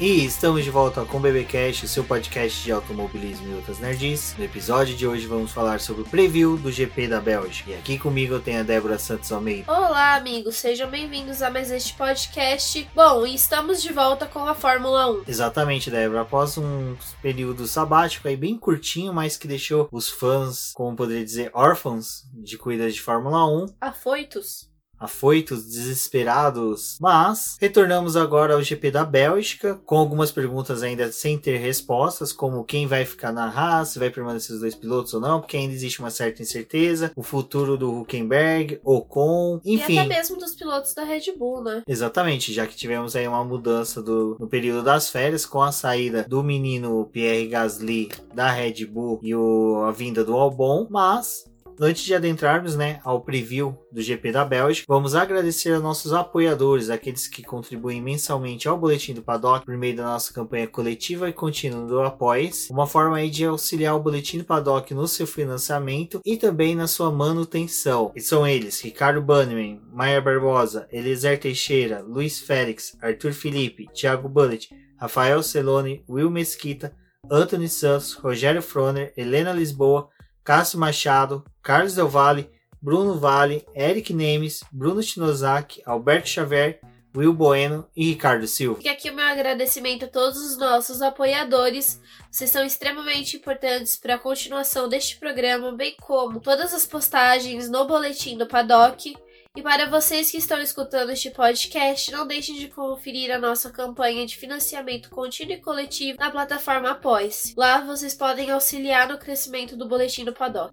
E estamos de volta com o BBcast, o seu podcast de automobilismo e outras nerds. No episódio de hoje vamos falar sobre o preview do GP da Bélgica. E aqui comigo eu tenho a Débora Santos Almeida. Olá, amigos, sejam bem-vindos a mais este podcast. Bom, e estamos de volta com a Fórmula 1. Exatamente, Débora. Após um período sabático aí bem curtinho, mas que deixou os fãs, como poderia dizer, órfãos de corridas de Fórmula 1. Afoitos afoitos, desesperados. Mas retornamos agora ao GP da Bélgica, com algumas perguntas ainda sem ter respostas, como quem vai ficar na Haas, se vai permanecer os dois pilotos ou não, porque ainda existe uma certa incerteza, o futuro do Huckenberg, Ocon, enfim. E até mesmo dos pilotos da Red Bull, né? Exatamente, já que tivemos aí uma mudança do, no período das férias, com a saída do menino Pierre Gasly da Red Bull e o, a vinda do Albon, mas Antes de adentrarmos né, ao preview do GP da Bélgica, vamos agradecer a nossos apoiadores, aqueles que contribuem mensalmente ao Boletim do Paddock por meio da nossa campanha coletiva e contínua do Apoies, uma forma aí de auxiliar o Boletim do Paddock no seu financiamento e também na sua manutenção. E são eles, Ricardo Bannerman, Maia Barbosa, Eliezer Teixeira, Luiz Félix, Arthur Felipe, Thiago Bullet, Rafael Celone, Will Mesquita, Anthony Santos, Rogério Froner, Helena Lisboa, Cássio Machado, Carlos Del Valle, Bruno Vale, Eric Nemes, Bruno Shinozaki, Alberto Xavier, Will Bueno e Ricardo Silva. E aqui o meu agradecimento a todos os nossos apoiadores. Vocês são extremamente importantes para a continuação deste programa, bem como todas as postagens no boletim do Paddock. E para vocês que estão escutando este podcast, não deixem de conferir a nossa campanha de financiamento contínuo e coletivo na plataforma Após. Lá vocês podem auxiliar no crescimento do boletim do Paddock.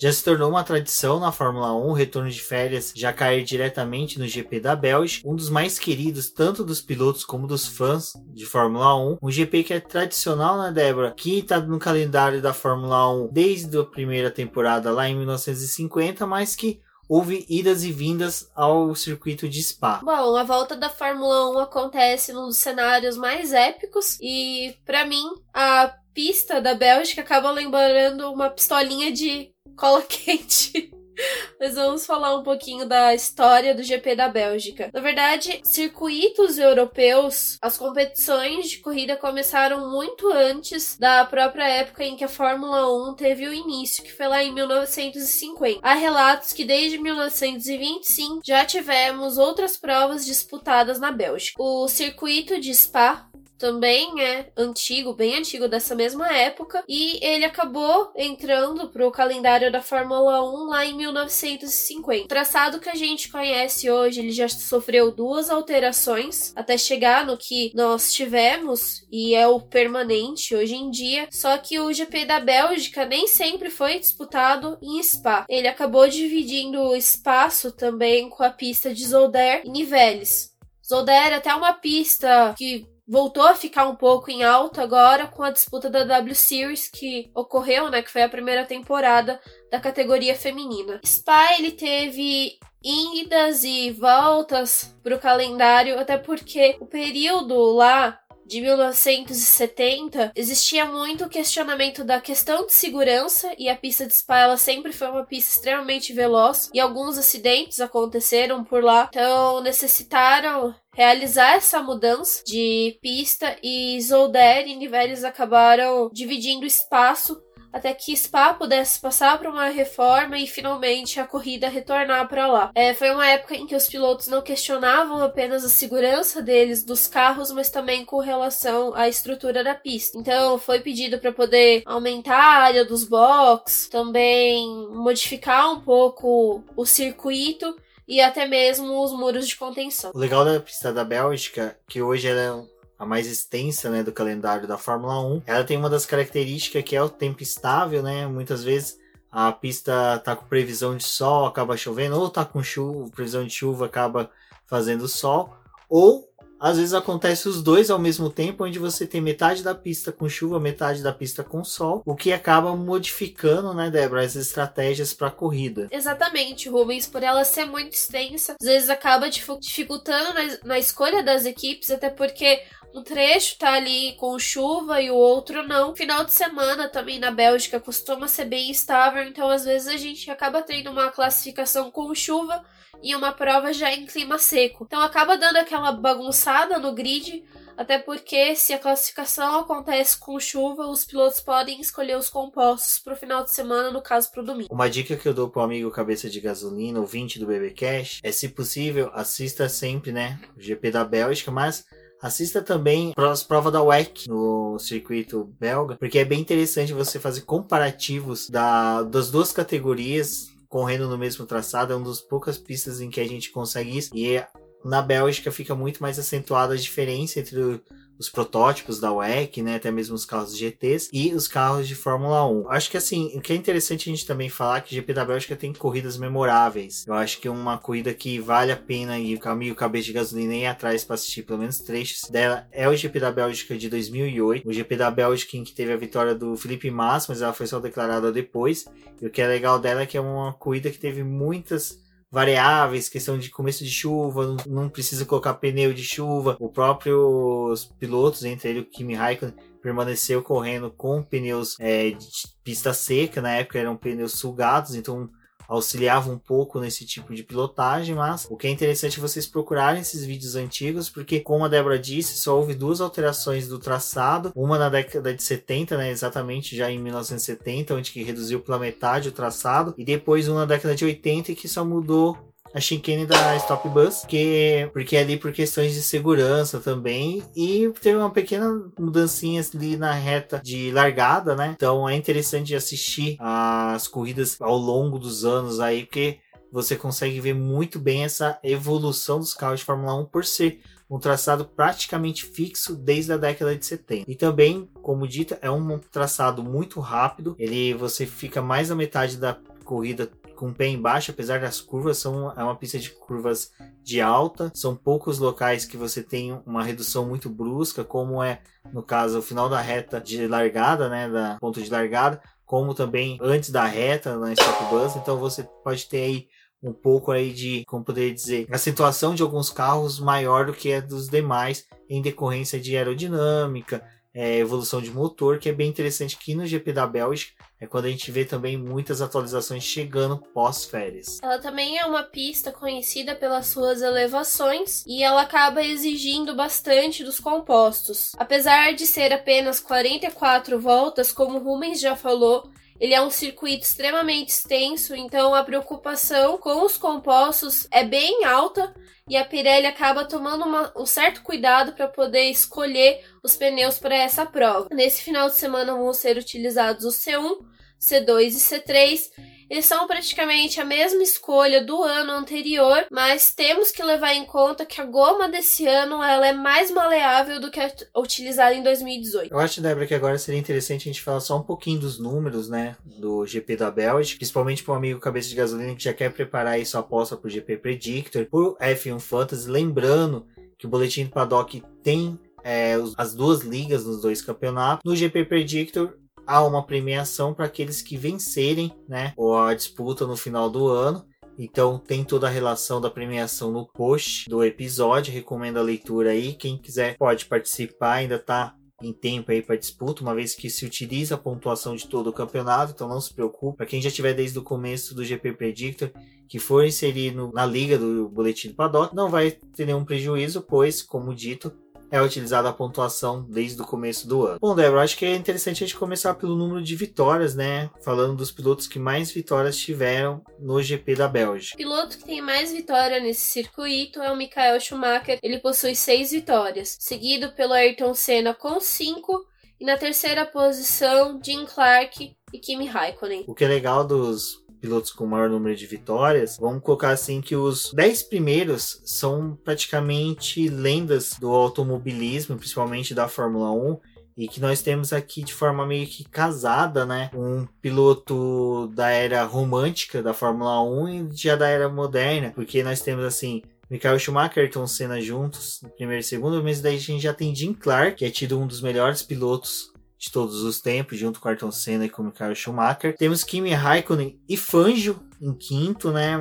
Já se tornou uma tradição na Fórmula 1 o retorno de férias já cair diretamente no GP da Bélgica, um dos mais queridos tanto dos pilotos como dos fãs de Fórmula 1. Um GP que é tradicional, né, Débora? Que está no calendário da Fórmula 1 desde a primeira temporada lá em 1950, mas que houve idas e vindas ao circuito de Spa. Bom, a volta da Fórmula 1 acontece num dos cenários mais épicos e, para mim, a pista da Bélgica acaba lembrando uma pistolinha de cola quente. Mas vamos falar um pouquinho da história do GP da Bélgica. Na verdade, circuitos europeus, as competições de corrida começaram muito antes da própria época em que a Fórmula 1 teve o início, que foi lá em 1950. Há relatos que desde 1925 já tivemos outras provas disputadas na Bélgica. O circuito de Spa também é antigo, bem antigo dessa mesma época, e ele acabou entrando para o calendário da Fórmula 1 lá em 1950. O traçado que a gente conhece hoje, ele já sofreu duas alterações até chegar no que nós tivemos e é o permanente hoje em dia. Só que o GP da Bélgica nem sempre foi disputado em Spa. Ele acabou dividindo o espaço também com a pista de Zolder e Nivelles. Zolder é até uma pista que voltou a ficar um pouco em alta agora com a disputa da W Series que ocorreu, né, que foi a primeira temporada da categoria feminina. Spa ele teve idas e voltas para o calendário, até porque o período lá de 1970, existia muito questionamento da questão de segurança e a pista de Spa ela sempre foi uma pista extremamente veloz e alguns acidentes aconteceram por lá, então necessitaram realizar essa mudança de pista e Zolder e Niveles acabaram dividindo espaço até que Spa pudesse passar por uma reforma e finalmente a corrida retornar para lá. É, foi uma época em que os pilotos não questionavam apenas a segurança deles dos carros, mas também com relação à estrutura da pista. Então foi pedido para poder aumentar a área dos boxes, também modificar um pouco o circuito e até mesmo os muros de contenção. O legal da pista da Bélgica, que hoje ela é a mais extensa né, do calendário da Fórmula 1. Ela tem uma das características que é o tempo estável, né? Muitas vezes a pista tá com previsão de sol, acaba chovendo, ou tá com chuva, previsão de chuva, acaba fazendo sol, ou às vezes acontece os dois ao mesmo tempo, onde você tem metade da pista com chuva, metade da pista com sol, o que acaba modificando, né, Débora, as estratégias para a corrida. Exatamente, Rubens, por ela ser muito extensa, às vezes acaba dificultando na, escolha das equipes, até porque um trecho tá ali com chuva e o outro não. Final de semana também na Bélgica costuma ser bem estável, então às vezes a gente acaba tendo uma classificação com chuva e uma prova já em clima seco. Então acaba dando aquela bagunçada no grid, até porque se a classificação acontece com chuva, os pilotos podem escolher os compostos para o final de semana, no caso para o domingo. Uma dica que eu dou pro amigo cabeça de gasolina, ouvinte do BB Cash, é se possível, assista sempre, né, o GP da Bélgica, mas Assista também as provas da WEC no circuito belga, porque é bem interessante você fazer comparativos da, das duas categorias correndo no mesmo traçado. É uma das poucas pistas em que a gente consegue isso. E na Bélgica fica muito mais acentuada a diferença entre os protótipos da WEC, né, até mesmo os carros GTs e os carros de Fórmula 1. Acho que assim, o que é interessante a gente também falar é que o GP da Bélgica tem corridas memoráveis. Eu acho que uma corrida que vale a pena ir com amigo cabeça de gasolina e ir atrás para assistir pelo menos trechos dela é o GP da Bélgica de 2008, o GP da Bélgica em que teve a vitória do Felipe Massa, mas ela foi só declarada depois. E o que é legal dela é que é uma corrida que teve muitas variáveis, questão de começo de chuva, não, precisa colocar pneu de chuva. O próprio pilotos, entre ele o Kimi Raikkonen, permaneceu correndo com pneus é, de pista seca, na época eram pneus sugados, então auxiliava um pouco nesse tipo de pilotagem, mas o que é interessante é vocês procurarem esses vídeos antigos, porque como a Débora disse, só houve duas alterações do traçado, uma na década de 70, né, exatamente já em 1970, onde que reduziu pela metade o traçado, e depois uma na década de 80 que só mudou a chicane da Stop Bus, que, porque é ali por questões de segurança também, e teve uma pequena mudancinha ali na reta de largada, né? Então é interessante assistir as corridas ao longo dos anos aí, porque você consegue ver muito bem essa evolução dos carros de Fórmula 1 por ser um traçado praticamente fixo desde a década de 70. E também, como dito, é um traçado muito rápido. Ele você fica mais da metade da corrida com o pé embaixo, apesar das curvas, são, é uma pista de curvas de alta. São poucos locais que você tem uma redução muito brusca, como é no caso o final da reta de largada, né, da ponto de largada, como também antes da reta na stop bus. Então você pode ter aí um pouco aí de, como poderia dizer, a situação de alguns carros maior do que a dos demais em decorrência de aerodinâmica, é, evolução de motor, que é bem interessante aqui no GP da Bélgica. É quando a gente vê também muitas atualizações chegando pós-férias. Ela também é uma pista conhecida pelas suas elevações e ela acaba exigindo bastante dos compostos. Apesar de ser apenas 44 voltas, como Rumens já falou, ele é um circuito extremamente extenso, então a preocupação com os compostos é bem alta e a Pirelli acaba tomando uma, um certo cuidado para poder escolher os pneus para essa prova. Nesse final de semana vão ser utilizados o C1, C2 e C3 eles são praticamente a mesma escolha do ano anterior, mas temos que levar em conta que a goma desse ano ela é mais maleável do que a utilizada em 2018. Eu acho, Débora, que agora seria interessante a gente falar só um pouquinho dos números, né, do GP da Bélgica, principalmente para um amigo cabeça de gasolina que já quer preparar aí sua aposta para o GP Predictor, por F1 Fantasy, lembrando que o boletim do paddock tem é, as duas ligas nos dois campeonatos. No GP Predictor, há uma premiação para aqueles que vencerem, né, ou a disputa no final do ano. Então tem toda a relação da premiação no post do episódio, recomendo a leitura aí. Quem quiser pode participar, ainda está em tempo aí para disputa, uma vez que se utiliza a pontuação de todo o campeonato, então não se preocupe. Para quem já tiver desde o começo do GP Predictor, que for inserir na liga do Boletim do Paddock, não vai ter nenhum prejuízo, pois, como dito, é utilizada a pontuação desde o começo do ano. Bom, Débora, acho que é interessante a gente começar pelo número de vitórias, né? Falando dos pilotos que mais vitórias tiveram no GP da Bélgica. O piloto que tem mais vitória nesse circuito é o Michael Schumacher. Ele possui seis vitórias, seguido pelo Ayrton Senna com cinco e na terceira posição Jim Clark e Kimi Raikkonen. O que é legal dos pilotos com maior número de vitórias, vamos colocar assim que os 10 primeiros são praticamente lendas do automobilismo, principalmente da Fórmula 1 e que nós temos aqui de forma meio que casada, né? Um piloto da era romântica da Fórmula 1 e já da era moderna, porque nós temos assim Michael Schumacher e Senna juntos, no primeiro e segundo, mas daí a gente já tem Jim Clark, que é tido um dos melhores pilotos de todos os tempos, junto com Ayrton Senna e com Michael Schumacher. Temos Kimi Raikkonen e Fangio em quinto, né,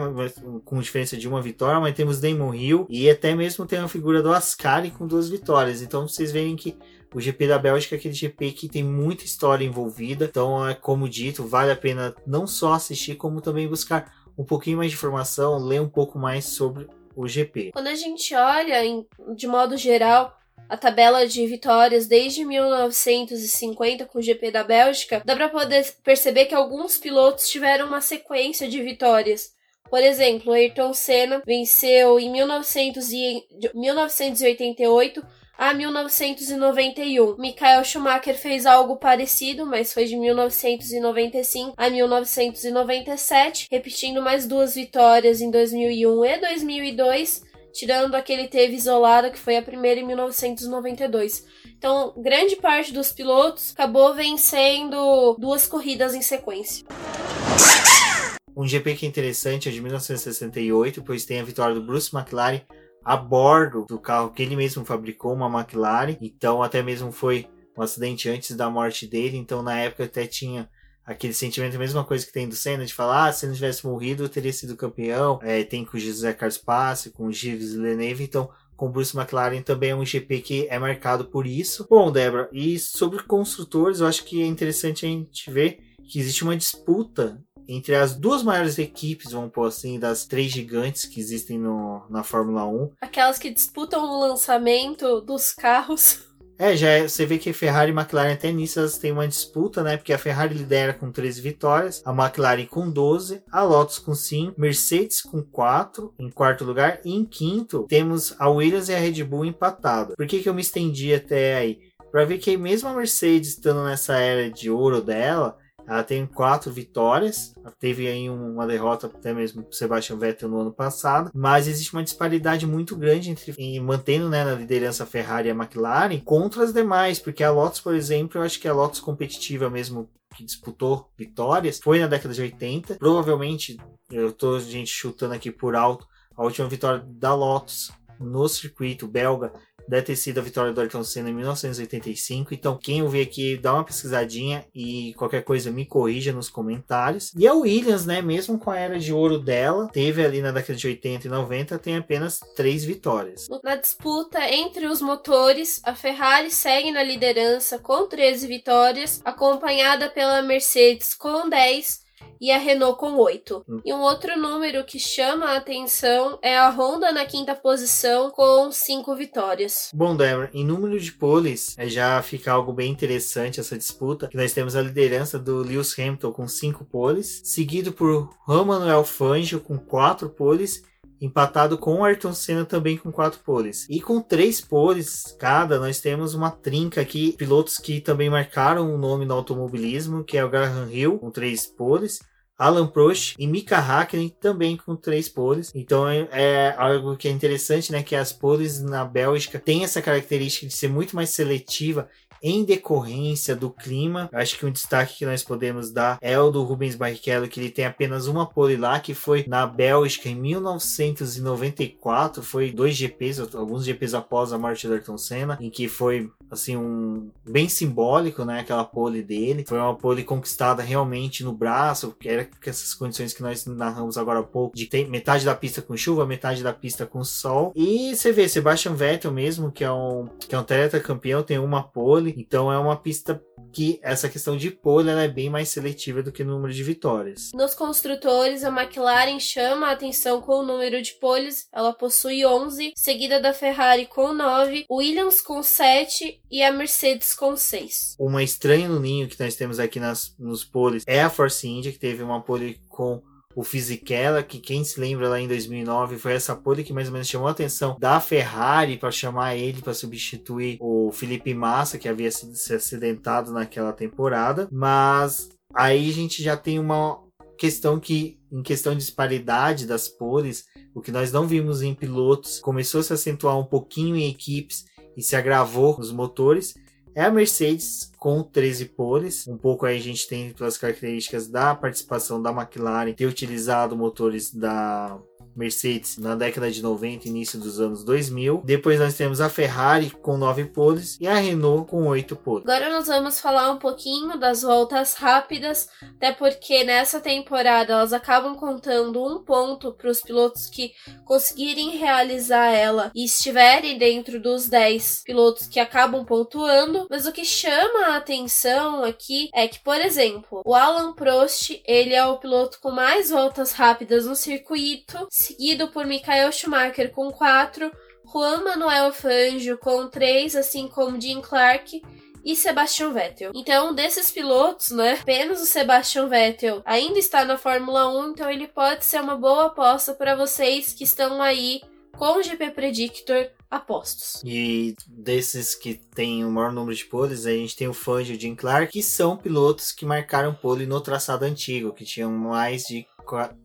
com diferença de uma vitória, mas temos Damon Hill e até mesmo tem a figura do Ascari com duas vitórias. Então vocês veem que o GP da Bélgica é aquele GP que tem muita história envolvida. Então, é como dito, vale a pena não só assistir, como também buscar um pouquinho mais de informação, ler um pouco mais sobre o GP. Quando a gente olha, em, de modo geral, a tabela de vitórias desde 1950 com o GP da Bélgica, dá para poder perceber que alguns pilotos tiveram uma sequência de vitórias. Por exemplo, Ayrton Senna venceu em 1900 e, 1988 a 1991. Michael Schumacher fez algo parecido, mas foi de 1995 a 1997, repetindo mais duas vitórias em 2001 e 2002, tirando a que ele teve isolada, que foi a primeira em 1992. Então, grande parte dos pilotos acabou vencendo duas corridas em sequência. Um GP que é interessante é de 1968, pois tem a vitória do Bruce McLaren a bordo do carro que ele mesmo fabricou, uma McLaren. Então, até mesmo foi um acidente antes da morte dele. Então, na época, até tinha aquele sentimento, a mesma coisa que tem do Senna, de falar, ah, se não tivesse morrido, eu teria sido campeão. É, tem com o José Carlos Passe, com o Gilles Leneve. Então, com o Bruce McLaren também é um GP que é marcado por isso. Bom, Débora, e sobre construtores, eu acho que é interessante a gente ver que existe uma disputa entre as duas maiores equipes, vamos pôr assim, das três gigantes que existem no, na Fórmula 1. Aquelas que disputam o lançamento dos carros. É, já é, você vê que Ferrari e McLaren até nisso elas têm uma disputa, né? Porque a Ferrari lidera com 13 vitórias, a McLaren com 12, a Lotus com 5, Mercedes com 4 em quarto lugar e em quinto temos a Williams e a Red Bull empatado. Por que, que eu me estendi até aí? Para ver que mesmo a Mercedes estando nessa era de ouro dela, ela tem quatro vitórias, teve aí uma derrota até mesmo para Sebastian Vettel no ano passado, mas existe uma disparidade muito grande entre mantendo né, na liderança a Ferrari e a McLaren contra as demais, porque a Lotus, por exemplo, eu acho que a Lotus competitiva mesmo que disputou vitórias foi na década de 80. Provavelmente, eu tô gente chutando aqui por alto, a última vitória da Lotus no circuito belga deve ter sido a vitória do Ayrton Senna em 1985. Então, quem ouvir aqui, dá uma pesquisadinha e qualquer coisa me corrija nos comentários. E a Williams, né, mesmo com a era de ouro dela, teve ali na década de 80 e 90, tem apenas três vitórias. Na disputa entre os motores, a Ferrari segue na liderança com 13 vitórias, acompanhada pela Mercedes com 10 e a Renault com 8. Hum. E um outro número que chama a atenção é a Honda na quinta posição com 5 vitórias. Bom, Débora, em número de poles, é já fica algo bem interessante essa disputa, que nós temos a liderança do Lewis Hamilton com 5 poles, seguido por Juan Manuel Fangio com 4 poles empatado com o Ayrton Senna também com quatro poles. E com três poles cada, nós temos uma trinca aqui, pilotos que também marcaram o nome no automobilismo, que é o Graham Hill com três poles, Alan Prost e Mika Hakkinen também com três poles. Então é, é, algo que é interessante, né? Que as poles na Bélgica têm essa característica de ser muito mais seletiva em decorrência do clima. Acho que um destaque que nós podemos dar é o do Rubens Barrichello, que ele tem apenas uma pole lá, que foi na Bélgica em 1994. Foi dois GPs, alguns GPs após a morte do Ayrton Senna, em que foi assim um bem simbólico, né? Aquela pole dele. Foi uma pole conquistada realmente no braço, que era com essas condições que nós narramos agora há pouco, de ter metade da pista com chuva, metade da pista com sol. E você vê, Sebastian Vettel mesmo, que é um, que é um campeão, tem uma pole. Então é uma pista que essa questão de pole é bem mais seletiva do que o número de vitórias. Nos construtores, a McLaren chama a atenção com o número de poles, ela possui 11, seguida da Ferrari com 9, Williams com 7 e a Mercedes com 6. Uma estranha no ninho que nós temos aqui nas, nos poles é a Force India, que teve uma pole com o Fisichella, que quem se lembra lá em 2009 foi essa pole que mais ou menos chamou a atenção da Ferrari para chamar ele para substituir o Felipe Massa, que havia sido se acidentado naquela temporada. Mas aí a gente já tem uma questão que, em questão de disparidade das poles, o que nós não vimos em pilotos começou a se acentuar um pouquinho em equipes e se agravou nos motores é a Mercedes com 13 poles. Um pouco aí a gente tem pelas características da participação da McLaren ter utilizado motores da Mercedes na década de 90 início dos anos 2000. Depois nós temos a Ferrari com 9 poles e a Renault com 8 poles. Agora nós vamos falar um pouquinho das voltas rápidas, até porque nessa temporada elas acabam contando um ponto para os pilotos que conseguirem realizar ela e estiverem dentro dos 10 pilotos que acabam pontuando. Mas o que chama a atenção aqui é que, por exemplo, o Alan Prost, ele é o piloto com mais voltas rápidas no circuito, seguido por Michael Schumacher com 4, Juan Manuel Fangio com 3, assim como Jim Clark e Sebastian Vettel. Então, desses pilotos, né, apenas o Sebastian Vettel ainda está na Fórmula 1, então ele pode ser uma boa aposta para vocês que estão aí com o GP Predictor apostos. E desses que tem o maior número de poles, a gente tem o Fangio e o Jim Clark, que são pilotos que marcaram pole no traçado antigo, que tinham mais de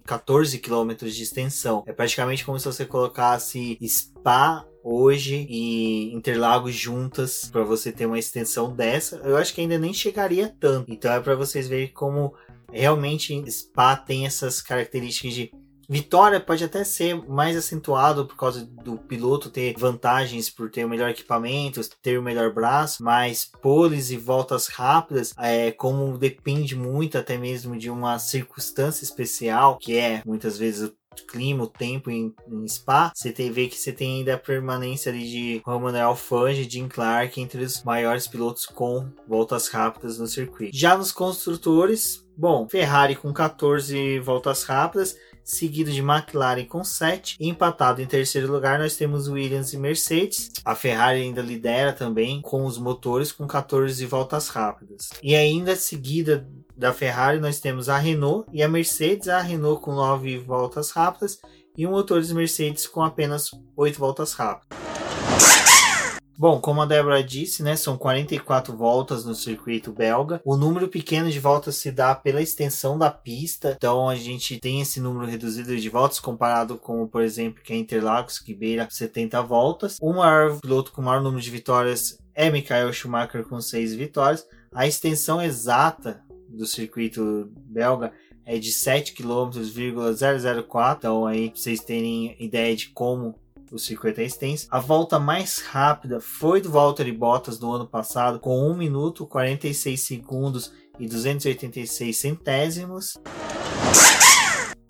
14 quilômetros de extensão. É praticamente como se você colocasse Spa hoje e Interlagos juntas para você ter uma extensão dessa. Eu acho que ainda nem chegaria tanto. Então é para vocês verem como realmente Spa tem essas características de Vitória pode até ser mais acentuado por causa do piloto ter vantagens por ter o melhor equipamento, ter o melhor braço, mas poles e voltas rápidas, é, como depende muito até mesmo de uma circunstância especial, que é muitas vezes o clima, o tempo em, em Spa, você tem, vê que você tem ainda a permanência ali de Roman Alfange e Jim Clark entre os maiores pilotos com voltas rápidas no circuito. Já nos construtores, bom, Ferrari com 14 voltas rápidas, seguido de McLaren com 7. Empatado em terceiro lugar, nós temos Williams e Mercedes. A Ferrari ainda lidera também com os motores com 14 voltas rápidas. E ainda seguida da Ferrari, nós temos a Renault e a Mercedes. A Renault com 9 voltas rápidas e o motores Mercedes com apenas 8 voltas rápidas. Bom, como a Débora disse, né, são 44 voltas no circuito belga. O número pequeno de voltas se dá pela extensão da pista. Então a gente tem esse número reduzido de voltas comparado com, por exemplo, que é Interlagos, que beira 70 voltas. O maior piloto com o maior número de vitórias é Michael Schumacher com 6 vitórias. A extensão exata do circuito belga é de 7 km,004. Então aí vocês terem ideia de como o circuito é extenso. A volta mais rápida foi do Valtteri Bottas no ano passado, com 1 minuto 46 segundos e 286 centésimos.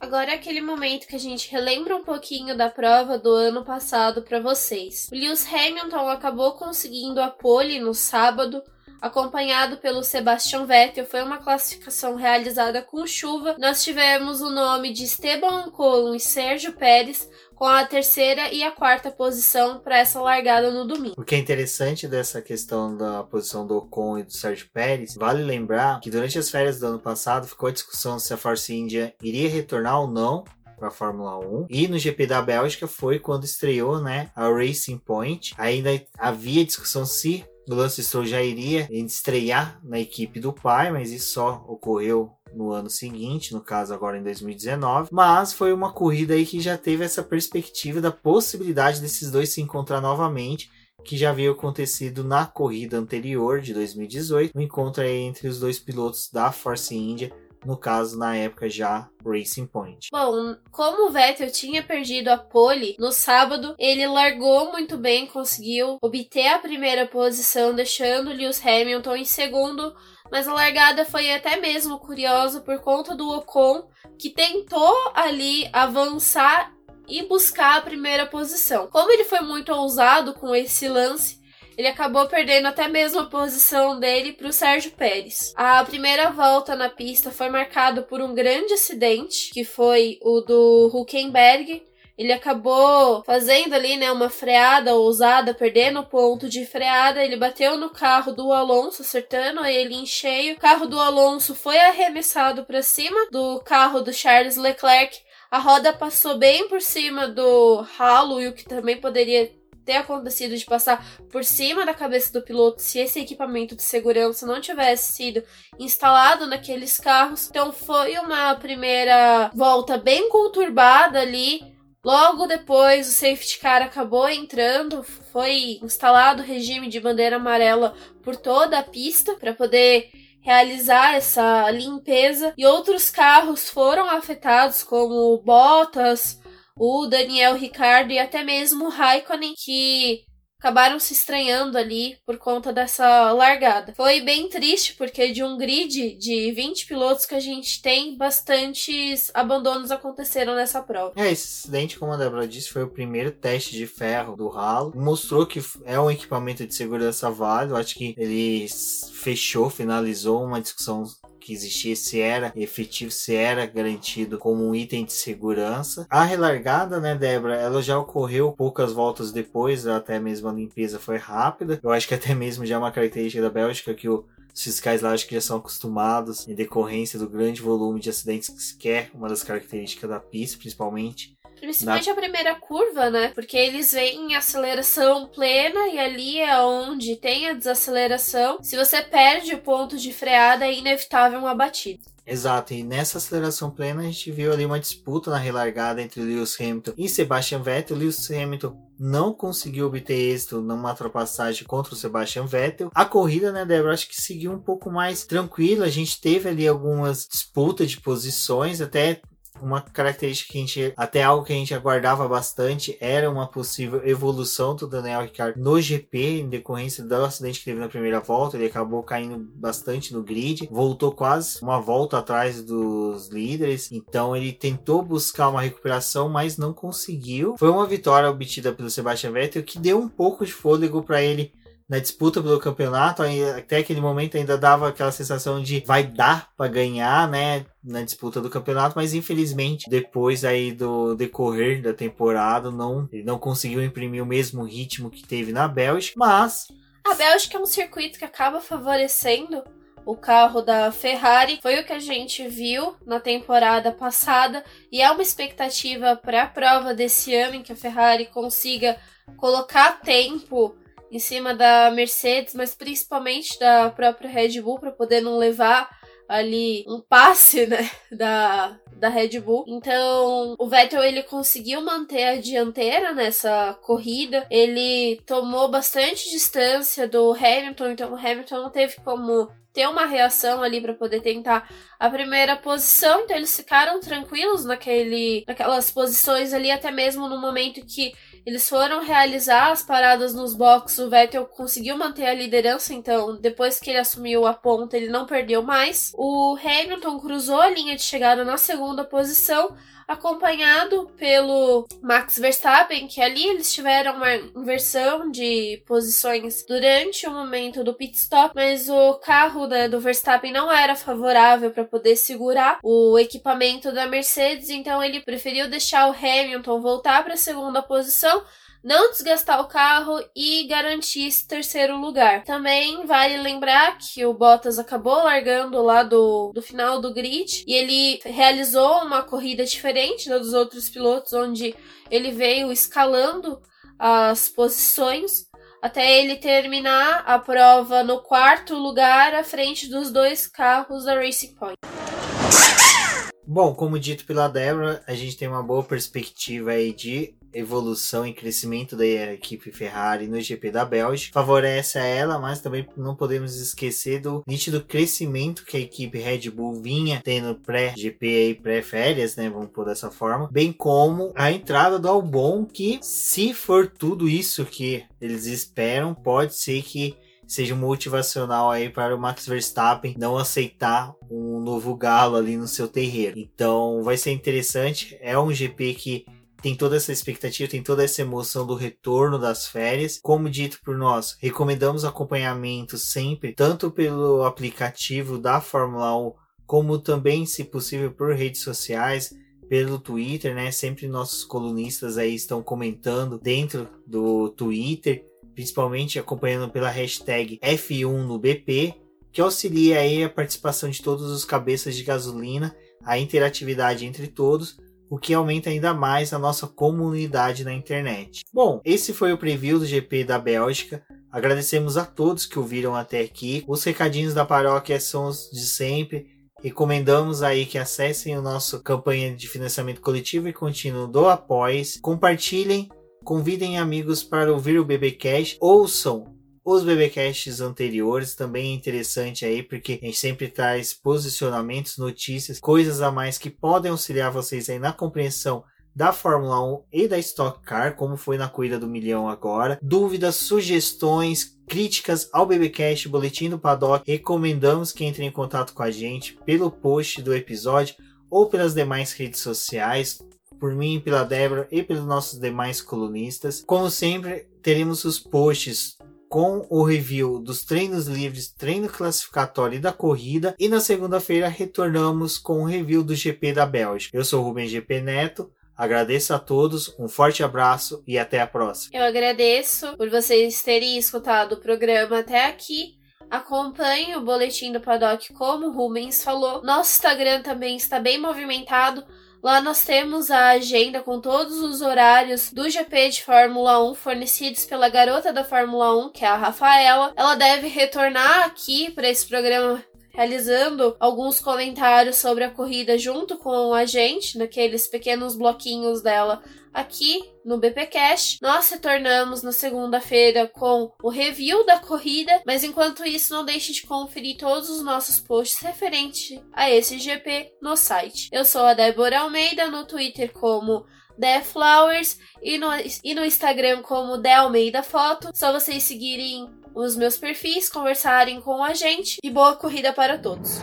Agora é aquele momento que a gente relembra um pouquinho da prova do ano passado para vocês. O Lewis Hamilton acabou conseguindo a pole no sábado, acompanhado pelo Sebastian Vettel. Foi uma classificação realizada com chuva. Nós tivemos o nome de Esteban Ocon e Sérgio Pérez com a terceira e a quarta posição para essa largada no domingo. O que é interessante dessa questão da posição do Ocon e do Sérgio Pérez, vale lembrar que durante as férias do ano passado ficou a discussão se a Force India iria retornar ou não para a Fórmula 1. E no GP da Bélgica foi quando estreou, né, a Racing Point. Ainda havia discussão se o Lance Stroll já iria estrear na equipe do pai, mas isso só ocorreu no ano seguinte, no caso agora em 2019, mas foi uma corrida aí que já teve essa perspectiva da possibilidade desses dois se encontrar novamente, que já havia acontecido na corrida anterior de 2018, o um encontro aí entre os dois pilotos da Force India no caso, na época já Racing Point. Bom, como o Vettel tinha perdido a pole no sábado, ele largou muito bem, conseguiu obter a primeira posição, deixando Lewis Hamilton em segundo mas a largada foi até mesmo curiosa por conta do Ocon, que tentou ali avançar e buscar a primeira posição. Como ele foi muito ousado com esse lance, ele acabou perdendo até mesmo a posição dele para o Sérgio Pérez. A primeira volta na pista foi marcada por um grande acidente, que foi o do Huckenberg, ele acabou fazendo ali, né, uma freada ousada, perdendo o ponto de freada. Ele bateu no carro do Alonso, acertando ele em cheio. O carro do Alonso foi arremessado para cima do carro do Charles Leclerc. A roda passou bem por cima do ralo, e o que também poderia ter acontecido de passar por cima da cabeça do piloto se esse equipamento de segurança não tivesse sido instalado naqueles carros. Então foi uma primeira volta bem conturbada ali Logo depois, o safety car acabou entrando, foi instalado o regime de bandeira amarela por toda a pista para poder realizar essa limpeza. E outros carros foram afetados, como Bottas, o Daniel Ricardo e até mesmo o Raikkonen, que acabaram se estranhando ali por conta dessa largada. Foi bem triste porque de um grid de 20 pilotos que a gente tem, bastantes abandonos aconteceram nessa prova. É, esse acidente, como a Débora disse, foi o primeiro teste de ferro do ralo. Mostrou que é um equipamento de segurança válido. Acho que ele fechou, finalizou uma discussão que existia se era efetivo, se era garantido como um item de segurança. A relargada, né, Débora, ela já ocorreu poucas voltas depois, até mesmo a limpeza foi rápida. Eu acho que até mesmo já é uma característica da Bélgica que o os fiscais lá acho que já são acostumados em decorrência do grande volume de acidentes que é uma das características da pista, principalmente. Principalmente Na... a primeira curva, né? Porque eles vêm em aceleração plena e ali é onde tem a desaceleração. Se você perde o ponto de freada, é inevitável uma batida. Exato, e nessa aceleração plena a gente viu ali uma disputa na relargada entre Lewis Hamilton e Sebastian Vettel. Lewis Hamilton não conseguiu obter êxito numa ultrapassagem contra o Sebastian Vettel. A corrida, né, Débora, acho que seguiu um pouco mais tranquila. A gente teve ali algumas disputas de posições, até uma característica que a gente, até algo que a gente aguardava bastante, era uma possível evolução do Daniel Ricciardo no GP, em decorrência do acidente que teve na primeira volta. Ele acabou caindo bastante no grid, voltou quase uma volta atrás dos líderes, então ele tentou buscar uma recuperação, mas não conseguiu. Foi uma vitória obtida pelo Sebastian Vettel que deu um pouco de fôlego para ele na disputa pelo campeonato, até aquele momento ainda dava aquela sensação de vai dar para ganhar, né, na disputa do campeonato, mas infelizmente depois aí do decorrer da temporada não não conseguiu imprimir o mesmo ritmo que teve na Bélgica, mas a Bélgica é um circuito que acaba favorecendo o carro da Ferrari. Foi o que a gente viu na temporada passada e é uma expectativa para a prova desse ano em que a Ferrari consiga colocar tempo em cima da Mercedes, mas principalmente da própria Red Bull para poder não levar ali um passe, né, da, da Red Bull. Então, o Vettel ele conseguiu manter a dianteira nessa corrida. Ele tomou bastante distância do Hamilton, então o Hamilton não teve como ter uma reação ali para poder tentar a primeira posição. Então eles ficaram tranquilos naquele, naquelas posições ali, até mesmo no momento que eles foram realizar as paradas nos boxes, o Vettel conseguiu manter a liderança, então depois que ele assumiu a ponta, ele não perdeu mais. O Hamilton cruzou a linha de chegada na segunda posição, acompanhado pelo Max Verstappen, que ali eles tiveram uma inversão de posições durante o momento do pit stop, mas o carro né, do Verstappen não era favorável para poder segurar o equipamento da Mercedes, então ele preferiu deixar o Hamilton voltar para a segunda posição não desgastar o carro e garantir esse terceiro lugar. Também vale lembrar que o Bottas acabou largando lá do, do final do grid e ele realizou uma corrida diferente dos outros pilotos, onde ele veio escalando as posições até ele terminar a prova no quarto lugar à frente dos dois carros da Racing Point. Bom, como dito pela Débora, a gente tem uma boa perspectiva aí de evolução e crescimento da equipe Ferrari no GP da Bélgica. Favorece a ela, mas também não podemos esquecer do nítido crescimento que a equipe Red Bull vinha tendo pré-GP e pré-férias, né, vamos por dessa forma, bem como a entrada do Albon que se for tudo isso que eles esperam, pode ser que seja motivacional aí para o Max Verstappen não aceitar um novo galo ali no seu terreiro. Então vai ser interessante, é um GP que tem toda essa expectativa, tem toda essa emoção do retorno das férias. Como dito por nós, recomendamos acompanhamento sempre, tanto pelo aplicativo da Fórmula 1, como também, se possível, por redes sociais, pelo Twitter, né? Sempre nossos colunistas aí estão comentando dentro do Twitter, principalmente acompanhando pela hashtag F1 no BP, que auxilia aí a participação de todos os cabeças de gasolina, a interatividade entre todos o que aumenta ainda mais a nossa comunidade na internet. Bom, esse foi o preview do GP da Bélgica. Agradecemos a todos que ouviram até aqui. Os recadinhos da paróquia são os de sempre. Recomendamos aí que acessem o nosso campanha de financiamento coletivo e contínuo do Após. Compartilhem, convidem amigos para ouvir o BBcast, ouçam os BBcasts anteriores também é interessante aí, porque a gente sempre traz posicionamentos, notícias, coisas a mais que podem auxiliar vocês aí na compreensão da Fórmula 1 e da Stock Car, como foi na corrida do milhão agora. Dúvidas, sugestões, críticas ao BBcast, boletim do Paddock, recomendamos que entre em contato com a gente pelo post do episódio ou pelas demais redes sociais, por mim, pela Débora e pelos nossos demais colunistas. Como sempre, teremos os posts com o review dos treinos livres, treino classificatório e da corrida. E na segunda-feira retornamos com o review do GP da Bélgica. Eu sou o Rubem GP Neto. Agradeço a todos, um forte abraço e até a próxima. Eu agradeço por vocês terem escutado o programa até aqui. Acompanhe o boletim do Paddock, como o Rubens falou. Nosso Instagram também está bem movimentado. Lá nós temos a agenda com todos os horários do GP de Fórmula 1 fornecidos pela garota da Fórmula 1, que é a Rafaela. Ela deve retornar aqui para esse programa realizando alguns comentários sobre a corrida junto com a gente, naqueles pequenos bloquinhos dela aqui no BPcast. Nós retornamos na segunda-feira com o review da corrida, mas enquanto isso não deixe de conferir todos os nossos posts referentes a esse GP no site. Eu sou a Débora Almeida no Twitter como The Flowers e no, e no Instagram como The Almeida Foto. Só vocês seguirem os meus perfis, conversarem com a gente e boa corrida para todos.